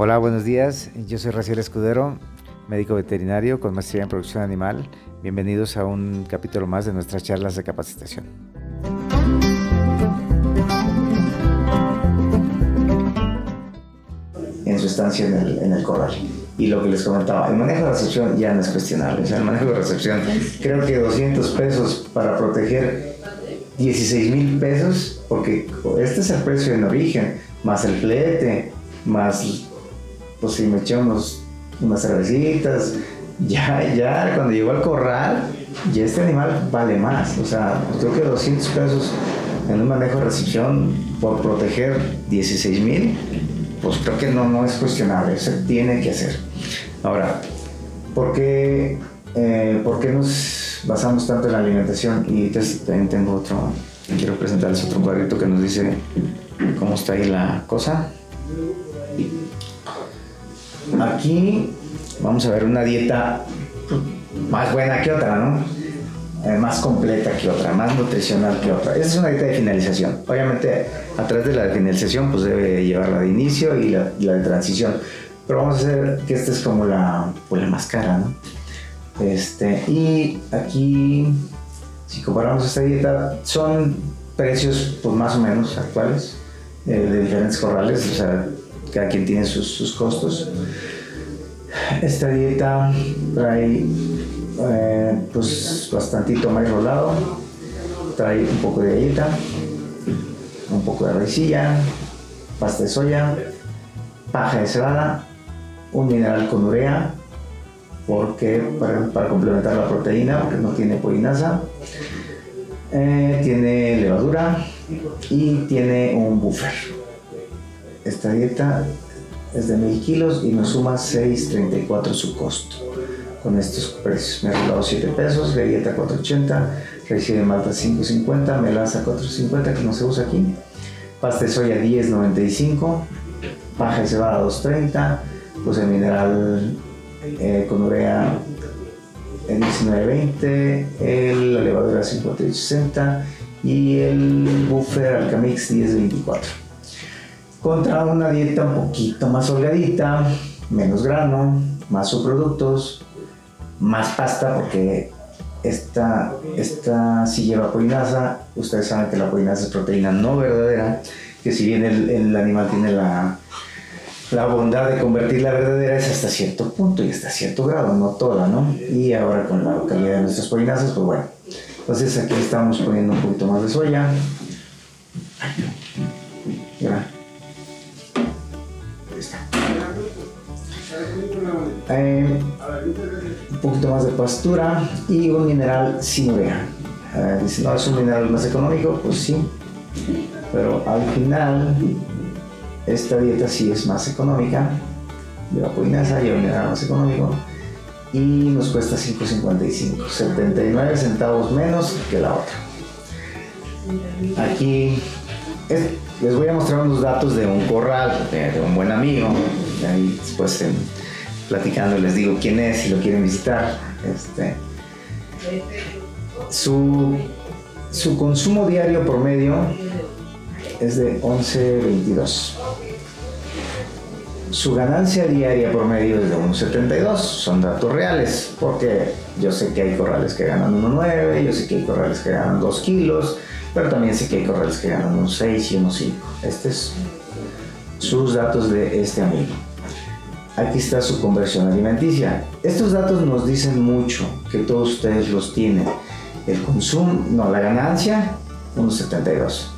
Hola, buenos días. Yo soy Raciel Escudero, médico veterinario con maestría en producción animal. Bienvenidos a un capítulo más de nuestras charlas de capacitación. En su estancia en el, en el corral. Y lo que les comentaba, el manejo de recepción ya no es cuestionable. O sea, el manejo de recepción, creo que 200 pesos para proteger 16 mil pesos, porque este es el precio en origen, más el flete, más pues si me eché unos, unas cervecitas, ya, ya cuando llegó al corral, ya este animal vale más. O sea, creo que 200 pesos en un manejo de recepción por proteger 16 mil, pues creo que no, no es cuestionable, se tiene que hacer. Ahora, ¿por qué, eh, ¿por qué nos basamos tanto en la alimentación? Y también tengo otro, quiero presentarles otro cuadrito que nos dice cómo está ahí la cosa. Aquí vamos a ver una dieta más buena que otra, ¿no? Eh, más completa que otra, más nutricional que otra. Esa es una dieta de finalización. Obviamente, atrás de la de finalización, pues debe llevar la de inicio y la, de transición. Pero vamos a hacer que esta es como la, pues, la más cara, ¿no? Este, y aquí, si comparamos esta dieta, son precios pues más o menos actuales eh, de diferentes corrales, o sea, cada quien tiene sus, sus costos. Esta dieta trae eh, pues bastantito maíz rolado, trae un poco de galleta, un poco de raicilla, pasta de soya, paja de cebada, un mineral con urea, porque para, complementar la proteína, porque no tiene polinasa, eh, tiene levadura y tiene un buffer. Esta dieta es de 1000 kilos y nos suma 6.34 su costo. Con estos precios me ha regalado 7 pesos, galleta 4.80, recibe malta 5.50, melaza 4.50 que no se usa aquí, pasta de soya 10.95, paja de cebada 2.30, pues el mineral eh, con urea 19.20, el, la levadura 58.60 y el buffer Alcamix 10.24 contra una dieta un poquito más holgadita, menos grano, más subproductos, más pasta porque esta, esta sí lleva polinasa. Ustedes saben que la polinasa es proteína no verdadera, que si bien el, animal tiene la, la bondad de convertirla verdadera es hasta cierto punto y hasta cierto grado, no toda, ¿no? Y ahora con la calidad de nuestras polinasas, pues bueno. Entonces aquí estamos poniendo un poquito más de soya. Eh, un poquito más de pastura y un mineral sin urea. Eh, dice, no, es un mineral más económico, pues sí, pero al final esta dieta sí es más económica, lleva polinasa, lleva mineral más económico y nos cuesta 5.55, 79 centavos menos que la otra. Aquí les voy a mostrar unos datos de un corral, de, un buen amigo, ahí después en, platicando, les digo quién es, si lo quieren visitar. Este, su, su consumo diario promedio es de 11.22. Su ganancia diaria promedio es de 1.72. Son datos reales, porque yo sé que hay corrales que ganan 1.9, yo sé que hay corrales que ganan 2 kilos, pero también sé que hay corrales que ganan 1.6 y 1.5. Este es sus datos de este amigo aquí está su conversión alimenticia. Estos datos nos dicen mucho, que todos ustedes los tienen. El consumo, no, la ganancia, 1.72.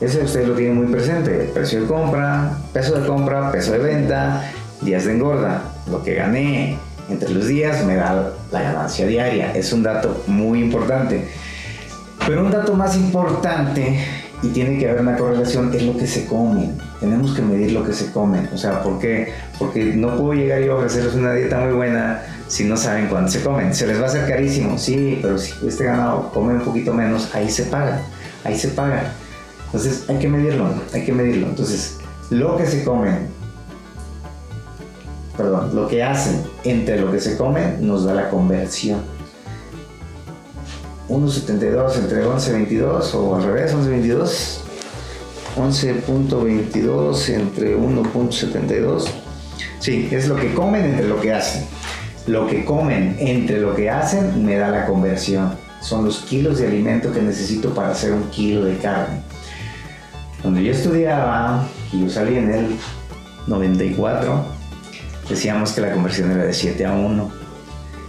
Ese ustedes lo tienen muy presente. Precio de compra, peso de compra, peso de venta, días de engorda. Lo que gané entre los días me da la ganancia diaria. Es un dato muy importante. Pero un dato más importante y tiene que haber una correlación, es lo que se come. Tenemos que medir lo que se come. O sea, ¿por qué? Porque no puedo llegar yo a ofrecerles una dieta muy buena si no saben cuándo se comen. Se les va a hacer carísimo, sí, pero si este ganado come un poquito menos, ahí se paga. Ahí se paga. Entonces hay que medirlo, hay que medirlo. Entonces, lo que se comen, perdón, lo que hacen entre lo que se come nos da la conversión 1.72 entre 11.22 o al revés, 11.22. 11.22 entre 1.72 Sí, es lo que comen entre lo que hacen. Lo que comen entre lo que hacen me da la conversión. Son los kilos de alimento que necesito para hacer un kilo de carne. Cuando yo estudiaba, y yo salí en el 94, decíamos que la conversión era de 7 a 1.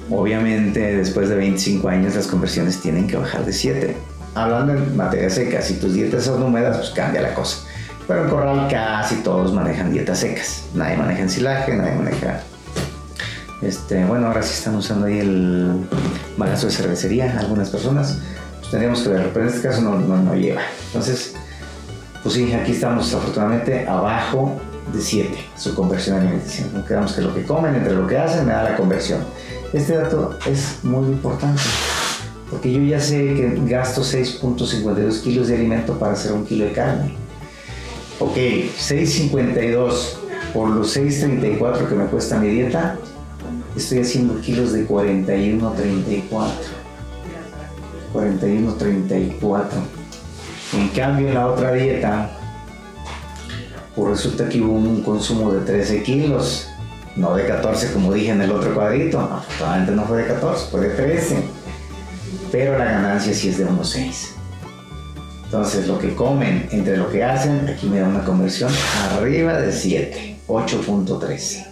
Obviamente, después de 25 años, las conversiones tienen que bajar de 7. Hablando en materia seca, si tus dietas son húmedas, pues cambia la cosa. Pero en Corral casi todos manejan dietas secas. Nadie maneja ensilaje, nadie maneja... Este, bueno, ahora sí están usando ahí el bagazo de cervecería algunas personas. Pues tendríamos que ver, pero en este caso no, no, no lleva. Entonces, pues sí, aquí estamos afortunadamente abajo de 7, su conversión alimenticia. No quedamos que lo que comen entre lo que hacen me da la conversión. Este dato es muy importante porque yo ya sé que gasto 6.52 kilos de alimento para hacer un kilo de carne. Ok, 6.52 por los 6.34 que me cuesta mi dieta, estoy haciendo kilos de 41.34. 41.34. En cambio, en la otra dieta, pues resulta que hubo un consumo de 13 kilos, no de 14 como dije en el otro cuadrito. Afortunadamente no fue de 14, fue de 13. Pero la ganancia sí es de 1.6. Entonces, lo que comen entre lo que hacen, aquí me da una conversión arriba de 7, 8.13.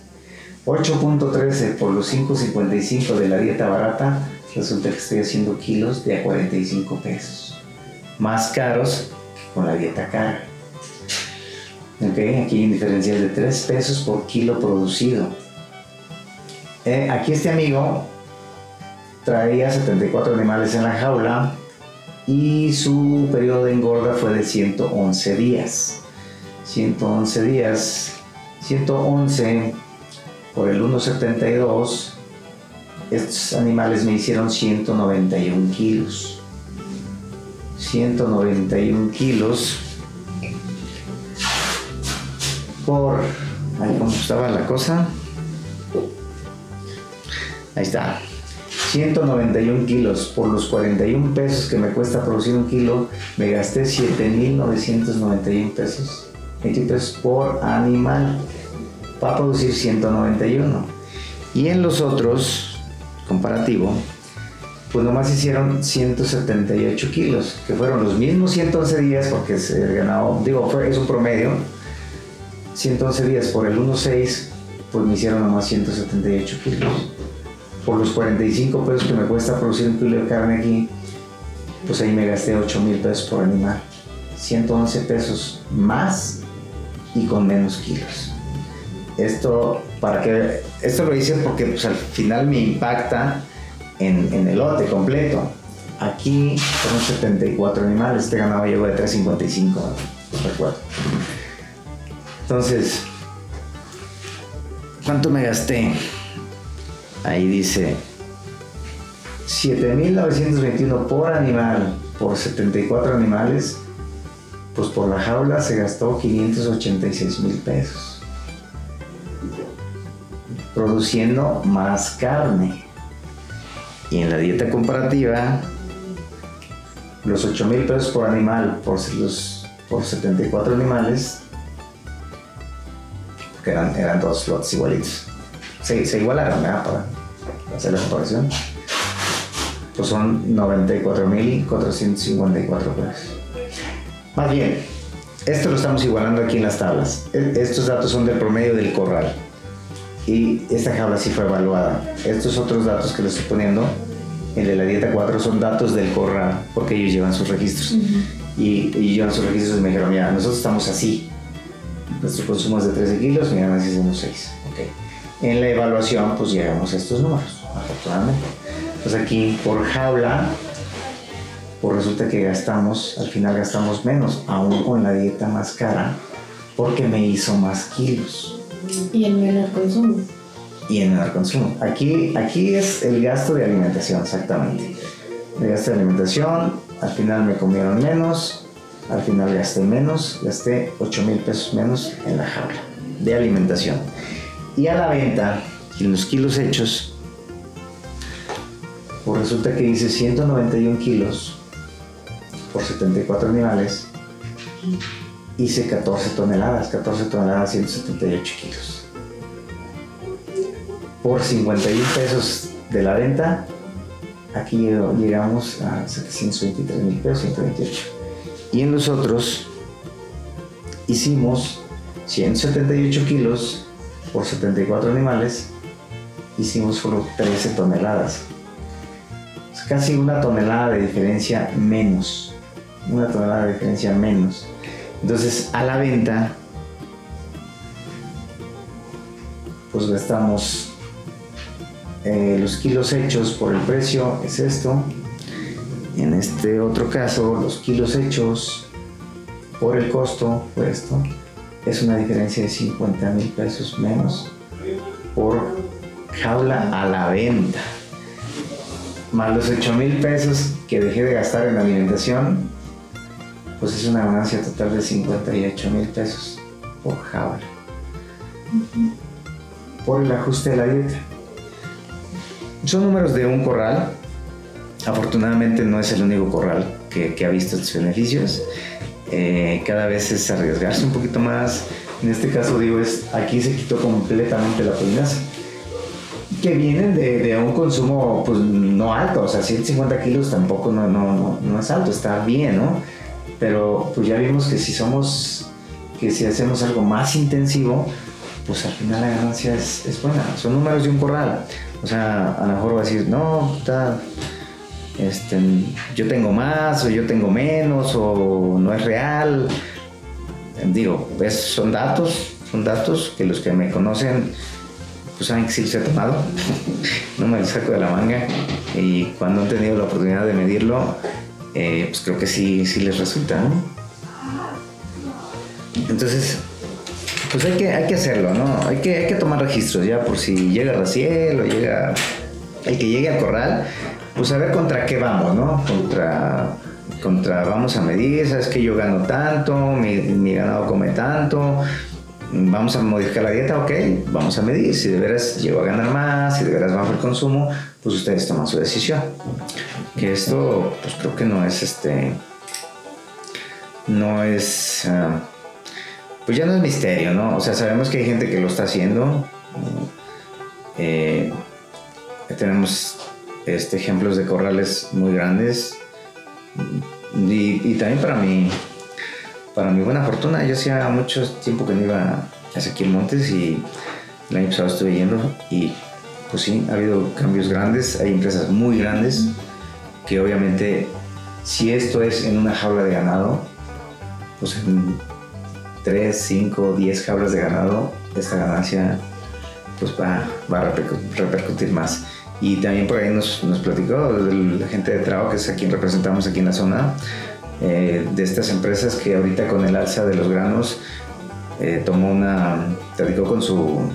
8.13 por los 5.55 de la dieta barata, resulta que estoy haciendo kilos de a 45 pesos. Más caros que con la dieta cara. Ok, aquí hay un diferencial de 3 pesos por kilo producido. Eh, aquí este amigo traía 74 animales en la jaula y su periodo de engorda fue de 111 días. 111 días, 111 por el 1,72, estos animales me hicieron 191 kilos. 191 kilos por... Ahí cómo estaba la cosa. Ahí está. 191 kilos. Por los 41 pesos que me cuesta producir un kilo, me gasté 7.991 pesos. 20 pesos por animal para producir 191. Y en los otros, comparativo, pues nomás hicieron 178 kilos, que fueron los mismos 111 días, porque se ganó, digo, fue, es un promedio. 111 días por el 1.6, pues me hicieron nomás 178 kilos por los 45 pesos que me cuesta producir un kilo de carne aquí, pues ahí me gasté 8 mil pesos por animal. 111 pesos más y con menos kilos. Esto, para que, esto lo hice porque pues, al final me impacta en, en el lote completo. Aquí fueron 74 animales, este ganado llegó de 3.55, recuerdo. Entonces, ¿cuánto me gasté? Ahí dice 7.921 por animal, por 74 animales, pues por la jaula se gastó 586 mil pesos. Produciendo más carne. Y en la dieta comparativa, los 8 mil pesos por animal por, los, por 74 animales, que eran, eran dos lotes igualitos se, se igualaron, ¿verdad? Para hacer la comparación. Pues son 94.454 pesos. Más bien, esto lo estamos igualando aquí en las tablas. E, estos datos son del promedio del corral. Y esta jaula sí fue evaluada. Estos otros datos que le estoy poniendo, el de la dieta 4, son datos del corral, porque ellos llevan sus registros. y, y, llevan sus registros y me dijeron, mira, nosotros estamos así. Nuestro consumo es de 13 kilos, mi ganancia es de unos 6. Okay en la evaluación pues llegamos a estos números, afortunadamente. Pues aquí por jaula, pues resulta que gastamos, al final gastamos menos, aún con la dieta más cara, porque me hizo más kilos. Y en menor consumo. Y en menor consumo. Aquí, aquí es el gasto de alimentación, exactamente. El gasto de alimentación, al final me comieron menos, al final gasté menos, gasté 8 mil pesos menos en la jaula de alimentación. Y a la venta, en los kilos hechos, pues resulta que dice 191 kilos por 74 animales, hice 14 toneladas, 14 toneladas, 178 kilos. por 51 pesos de la venta, aquí llegamos a 723 mil pesos, 128. Y en los otros hicimos 178 kilos por 74 animales, hicimos solo 13 toneladas. casi una tonelada de diferencia menos. Una tonelada de diferencia menos. Entonces a la venta, pues gastamos eh, los kilos hechos por el precio, es esto. En este otro caso, los kilos hechos por el costo fue esto. Es una diferencia de 50 mil pesos menos por jaula a la venta. Más los 8 mil pesos que dejé de gastar en alimentación, pues es una ganancia total de 58 mil pesos por jaula. Por el ajuste de la dieta. Son números de un corral. Afortunadamente no es el único corral que, ha visto estos beneficios. Eh, cada vez es arriesgarse un poquito más. En este caso, digo, es aquí se quitó completamente la polinaza. Que vienen de, un consumo pues no alto, o sea, 150 kilos tampoco no, no, no, es alto, está bien, ¿no? Pero pues ya vimos que si somos, que si hacemos algo más intensivo, pues al final la ganancia es, es buena. Son números de un corral. O sea, a lo mejor va a decir, no, está, este, yo tengo más o yo tengo menos o no es real. Digo, pues son datos, son datos que los que me conocen pues saben que sí los he tomado, no me los saco de la manga y cuando han tenido la oportunidad de medirlo, eh, pues creo que sí, sí les resulta. Entonces, pues hay que, hay que hacerlo, ¿no? Hay que, hay que tomar registros ya por si llega Raciel o llega el que llegue al corral, pues a ver contra qué vamos, ¿no? Contra, contra vamos a medir, sabes que yo gano tanto, mi, ganado come tanto, vamos a modificar la dieta, ok, vamos a medir, si de veras llego a ganar más, si de veras bajo el consumo, pues ustedes toman su decisión. Que esto, pues creo que no es este, no es... Ah, pues ya no es misterio, ¿no? O sea, sabemos que hay gente que lo está haciendo. Eh, tenemos este, ejemplos de corrales muy grandes. Y, también para mi, para mi buena fortuna, yo hacía mucho tiempo que no iba a Ezequiel Montes y el año pasado estuve yendo y pues sí, ha habido cambios grandes, hay empresas muy grandes que obviamente si esto es en una jaula de ganado, pues en 3, 5, 10 cabras de ganado, esta ganancia pues va, va a repercutir más. Y también por ahí nos, nos platicó la gente de trabajo, que es a quien representamos aquí en la zona, eh, de estas empresas que ahorita con el alza de los granos eh, tomó una, platicó con su,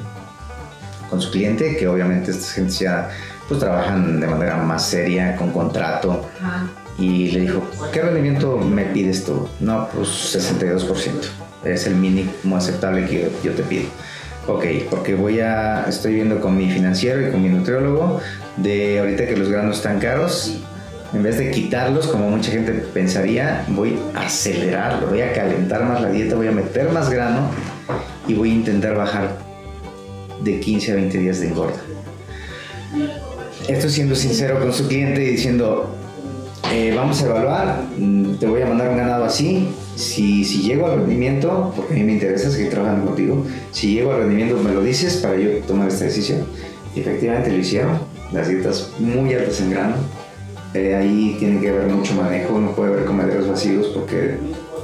con su cliente, que obviamente estas gentes ya pues trabajan de manera más seria, con contrato. Y le dijo, ¿qué rendimiento me pides tú? No, pues 62% es el mínimo aceptable que yo te pido. Ok, porque voy a, estoy viendo con mi financiero y con mi nutriólogo de ahorita que los granos están caros, en vez de quitarlos como mucha gente pensaría, voy a acelerarlo, voy a calentar más la dieta, voy a meter más grano y voy a intentar bajar de 15 a 20 días de engorda. Esto siendo sincero con su cliente y diciendo, eh, vamos a evaluar, mm, te voy a mandar un ganado así, si, si llego al rendimiento, porque a mí me interesa seguir trabajando contigo, si llego al rendimiento me lo dices para yo tomar esta decisión. Y efectivamente lo hicieron, las dietas muy altas en grano, eh, ahí tiene que haber mucho manejo, no puede haber comederos vacíos porque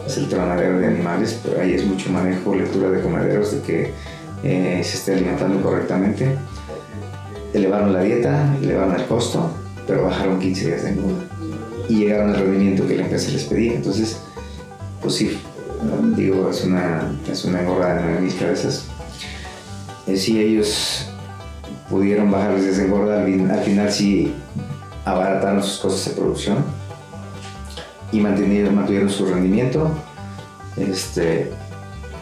es el tronadero de animales, pero ahí es mucho manejo, lectura de comederos, de que eh, se esté alimentando correctamente. Elevaron la dieta, elevaron el costo, pero bajaron 15 días de engorda y llegaron al rendimiento que la empresa les pedía. Entonces, pues sí, digo, es una, es una gorra de mis cabezas. Eh, si ellos pudieron bajarles esa gorda, al, final sí abarataron sus costos de producción y mantuvieron, mantuvieron su rendimiento, este,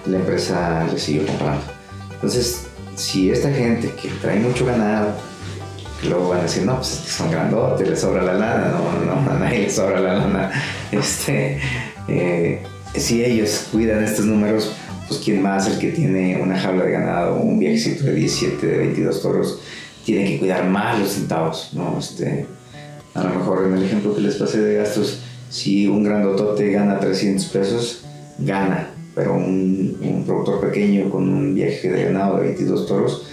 la empresa les siguió comprando. Entonces, si esta gente que trae mucho ganado, luego van a decir, no, pues son grandotes, les sobra la lana, no, no, a nadie les sobra la lana. Este, eh, si ellos cuidan estos números, pues quién más, el que tiene una jaula de ganado, un viejecito de 17, de 22 toros, tiene que cuidar más los centavos, ¿no? Este, a lo mejor en el ejemplo que les pasé de gastos, si un grandotote gana 300 pesos, gana, pero un, un productor pequeño con un viaje de ganado de 22 toros,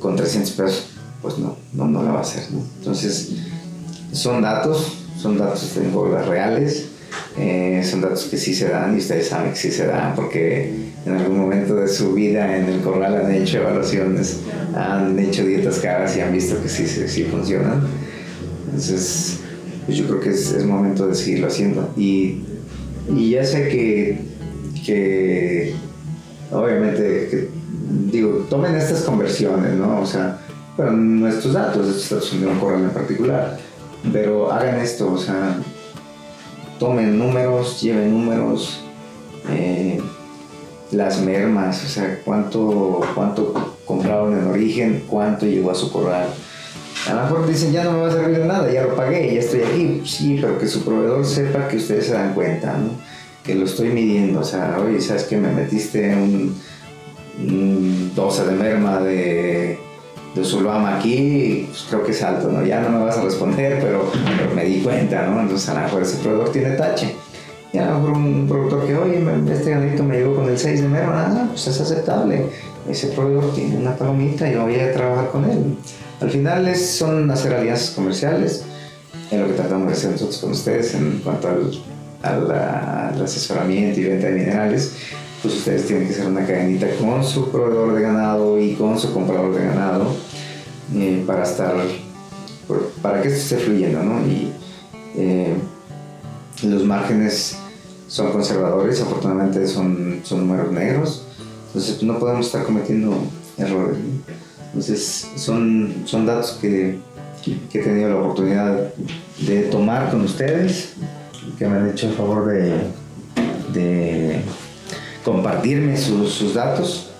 con 300 pesos, pues no, no, no la va a hacer, ¿no? Entonces, son datos, son datos tengo las reales, eh, son datos que sí se dan y ustedes saben que sí se dan porque en algún momento de su vida en el corral han hecho evaluaciones, han hecho dietas caras y han visto que sí, sí, sí funcionan. Entonces, pues yo creo que es, es momento de seguirlo haciendo. Y, y ya sé que, que obviamente, que, digo, tomen estas conversiones, ¿no? O sea, pero nuestros datos, estos datos son de un corral en particular, pero hagan esto, o sea, tomen números, lleven números, eh, las mermas, o sea, cuánto, cuánto compraron en origen, cuánto llegó a su corral. A lo mejor dicen, ya no me va a servir de nada, ya lo pagué, ya estoy aquí. Sí, pero que su proveedor sepa que ustedes se dan cuenta, ¿no? que lo estoy midiendo. O sea, oye, ¿sabes que me metiste un, un 12 de merma de, de Zulama aquí? Pues creo que es alto, ¿no? Ya no me vas a responder, pero, me di cuenta, ¿no? Entonces a lo mejor ese proveedor tiene tache. Y a lo mejor un productor que, oye, este ganito me llegó con el 6 de merma, ah, pues es aceptable. Ese proveedor tiene una palomita y voy a trabajar con él. Al final es, son hacer alianzas comerciales, es lo que tratamos de hacer nosotros con ustedes en cuanto al, al asesoramiento y venta de minerales. Pues ustedes tienen que hacer una cadenita con su proveedor de ganado y con su comprador de ganado eh, para estar, para que esto esté fluyendo, ¿no? Y eh, los márgenes son conservadores, afortunadamente son, son números negros, entonces no podemos estar cometiendo errores. Entonces son, son datos que, que he tenido la oportunidad de tomar con ustedes, que me han hecho el favor de, de compartirme sus, sus datos.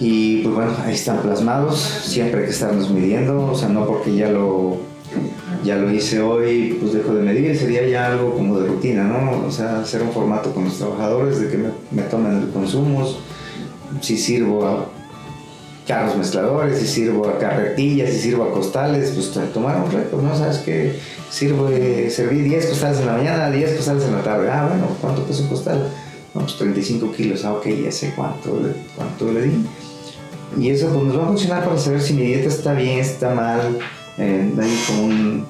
Y pues bueno, ahí están plasmados, siempre hay que estarnos midiendo, o sea, no porque ya lo, ya lo hice hoy, pues dejo de medir, sería ya algo como de rutina, ¿no? O sea, hacer un formato con los trabajadores de que me, me tomen el consumo, si sirvo a carros mezcladores, si sirvo a carretillas, si sirvo a costales, pues to- tomar un récord, ¿no? Sabes que sirvo, serví 10 costales en la mañana, 10 costales en la tarde. Ah, bueno, ¿cuánto pesa un costal? Pues 35 kilos, ah, ok, ya sé cuánto, cuánto le di. Y eso pues, nos va a funcionar para saber si mi dieta está bien, está mal. Eh, hay como un-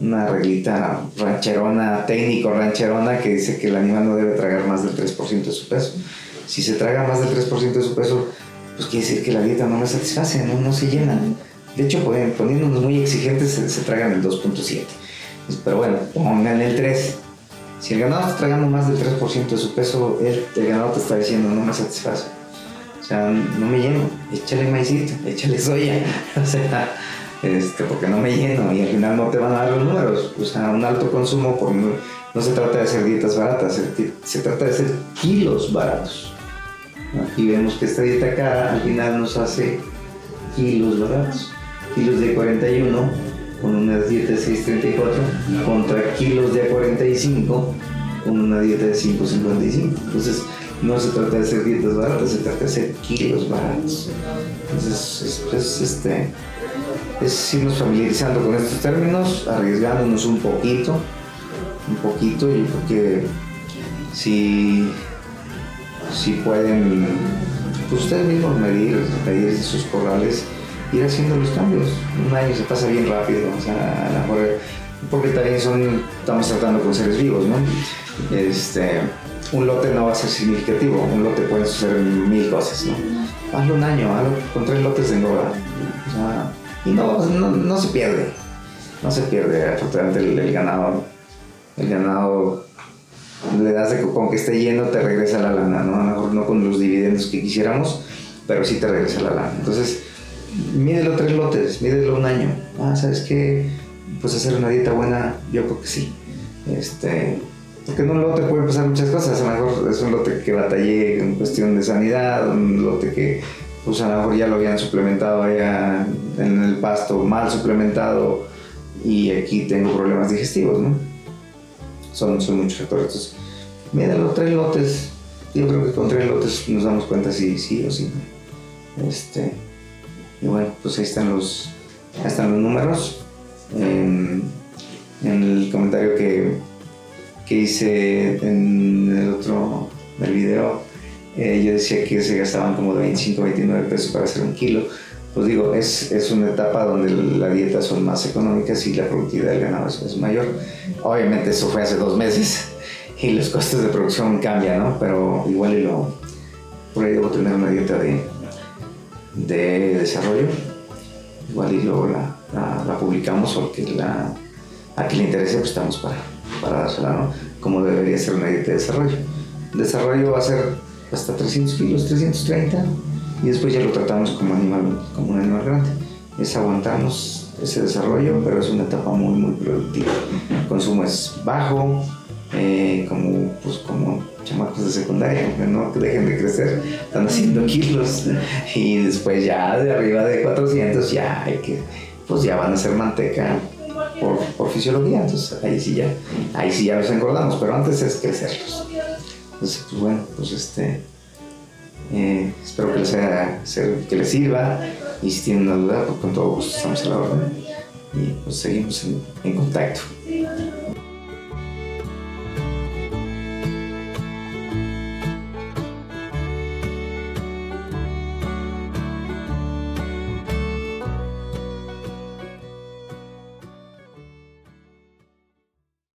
una reglita rancherona, técnico rancherona, que dice que el animal no debe tragar más del 3% de su peso. Si se traga más del 3% de su peso, pues quiere decir que la dieta no me satisface, no, no se llena. De hecho, poni- poniéndonos muy exigentes, se, tragan el 2.7. Pues, Pero bueno, pónganle el 3. Si el ganado está tragando más del 3% de su peso, el, el ganado te está diciendo no me satisface. O sea, no me lleno, échale maicito, échale soya. O sea, este, porque no me lleno y al final no te van a dar los números. O sea, un alto consumo, por no, se trata de hacer dietas baratas, se, se trata de hacer kilos baratos. Aquí vemos que esta dieta cara al final nos hace kilos baratos. Kilos de 41 con una dieta de 6.34 contra kilos de 45 con una dieta de 5.55. Entonces no se trata de hacer dietas baratas, se trata de hacer kilos baratos. Entonces es, es, este, es irnos familiarizando con estos términos, arriesgándonos un poquito, un poquito. Yo creo que si si pueden pues ustedes mismos medir, medir sus corrales, ir haciendo los cambios. Un año se pasa bien rápido, o sea, a lo mejor, porque también son, estamos tratando con seres vivos, ¿no? Este, un lote no va a ser significativo, un lote puede suceder mil cosas, ¿no? Hazlo un año, hazlo con tres lotes de engorda. O sea, y no, no, no se pierde, no se pierde, afortunadamente el, el ganado, el ganado le das de con que esté lleno te regresa la lana, ¿no? A lo mejor no con los dividendos que quisiéramos, pero sí te regresa la lana. Entonces, mídelo tres lotes, mídelo un año. Ah, ¿sabes qué? Pues hacer una dieta buena, yo creo que sí. Este, porque en un lote pueden pasar muchas cosas. A lo mejor es un lote que batallé en cuestión de sanidad, un lote que pues a lo mejor ya lo habían suplementado allá en el pasto, mal suplementado, y aquí tengo problemas digestivos, ¿no? son, son muchos factores. Entonces, mira, los tres lotes, yo creo que con tres lotes nos damos cuenta si sí o sí. Este, y bueno, pues ahí están los, ahí están los números. En, en el comentario que, que hice en el otro del video, eh, yo decía que se gastaban como de 25 29 pesos para hacer un kilo. Pues digo, es, es una etapa donde la dieta son más económicas y la productividad del ganado es, es mayor. Obviamente eso fue hace dos meses y los costes de producción cambian, ¿no? Pero igual y lo, por ahí debo tener una dieta de, de desarrollo. Igual y luego la, la, publicamos porque la, a quien le interese pues estamos para, para dársela, ¿no? Como debería ser una dieta de desarrollo. Desarrollo va a ser hasta 300 kilos, 330 y después ya lo tratamos como, animal, como un animal grande. Es aguantarnos ese desarrollo, pero es una etapa muy, muy productiva. El consumo es bajo, eh, como, pues, como chamacos de secundaria, que no dejen de crecer, están haciendo kilos y después ya de arriba de 400 ya hay que, pues ya van a ser manteca por, por fisiología, entonces ahí sí ya, ahí sí ya los engordamos, pero antes es crecerlos. Entonces, pues bueno, pues este, eh, espero que les, haya, que les sirva y si tienen una duda, pues con todo gusto estamos a la orden y pues seguimos en, en contacto.